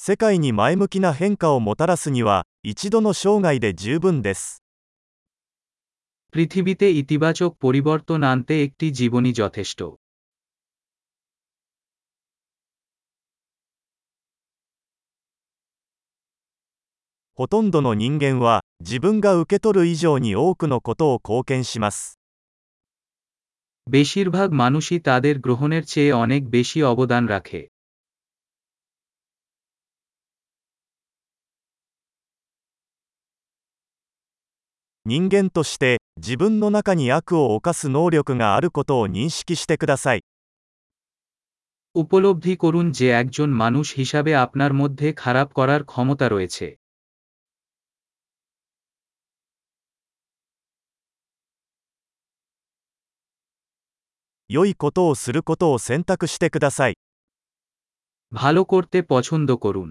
世界に前向きな変化をもたらすには、一度の生涯で十分です。 পৃথিবীতে ইতিবাচক পরিবর্তন আনতে একটি জীবনই যথেষ্ট ほとんどの人間は、自分が受け取る以上に多くのことを貢献します。 বেশিরভাগ মানুষই তাদের গ্রহণের চেয়ে অনেক বেশি অবদান রাখে 人間として、自分の中に悪を犯す能力があることを認識してください。 উপলব্ধি করুন যে একজন মানুষ হিসাবে আপনার মধ্যে খারাপ করার ক্ষমতা রয়েছে 良いことをすることを選択してください。 ভালো করতে পছন্দ করুন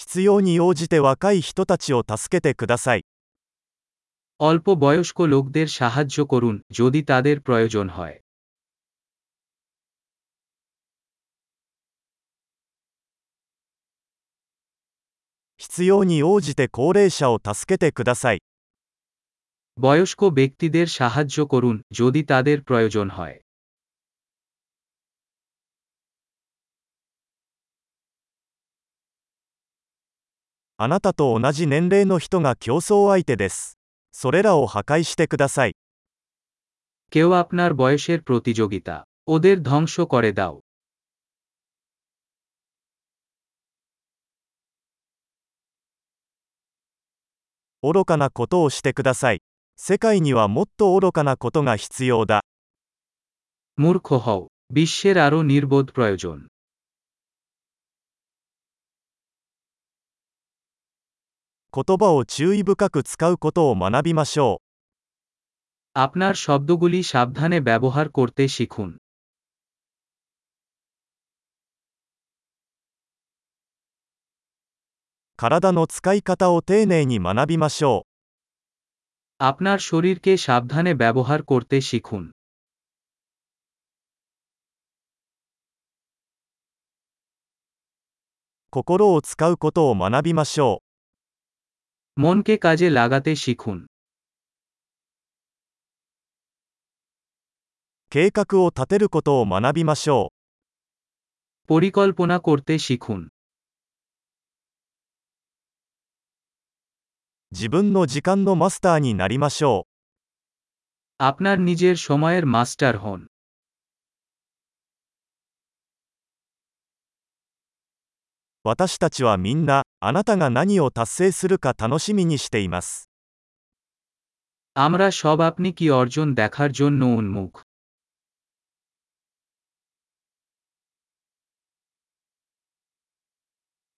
必要に応じて若い人たちを助けてください。 অল্প বয়স্ক লোকদের সাহায্য করুন যদি তাদের প্রয়োজন হয় 必要に応じて高齢者を助けてください。 বয়স্ক ব্যক্তিদের সাহায্য করুন যদি তাদের প্রয়োজন হয় あなたと同じ年齢の人が競争相手です。それらを破壊してください。 কেউ আপনার বয়সের প্রতিযোগিতা ওদের ধ্বংস করে দাও 愚かなことをしてください。世界にはもっと愚かなことが必要だ。 মূর্খ হও বিশ্বের আরও নির্বোধ প্রয়োজন 言葉を注意深く使うことを学びましょう。 আপনার শব্দগুলি সাবধানে ব্যবহার করতে শিখুন 体の使い方を丁寧に学びましょう。 আপনার শরীরকে সাবধানে ব্যবহার করতে শিখুন 心を使うことを学びましょう。 মনকে কাজে লাগাতে শিখুন 計画を立てることを学びましょう。 পরিকল্পনা করতে শিখুন 自分の時間のマスターになりましょう。 আপনার নিজের সময়ের মাস্টার হন 私たちはみんな、 あなたが何を達成するか楽しみにしています。 আমরা সব আপনি কি অর্জন দেখার জন্য উন্মুখ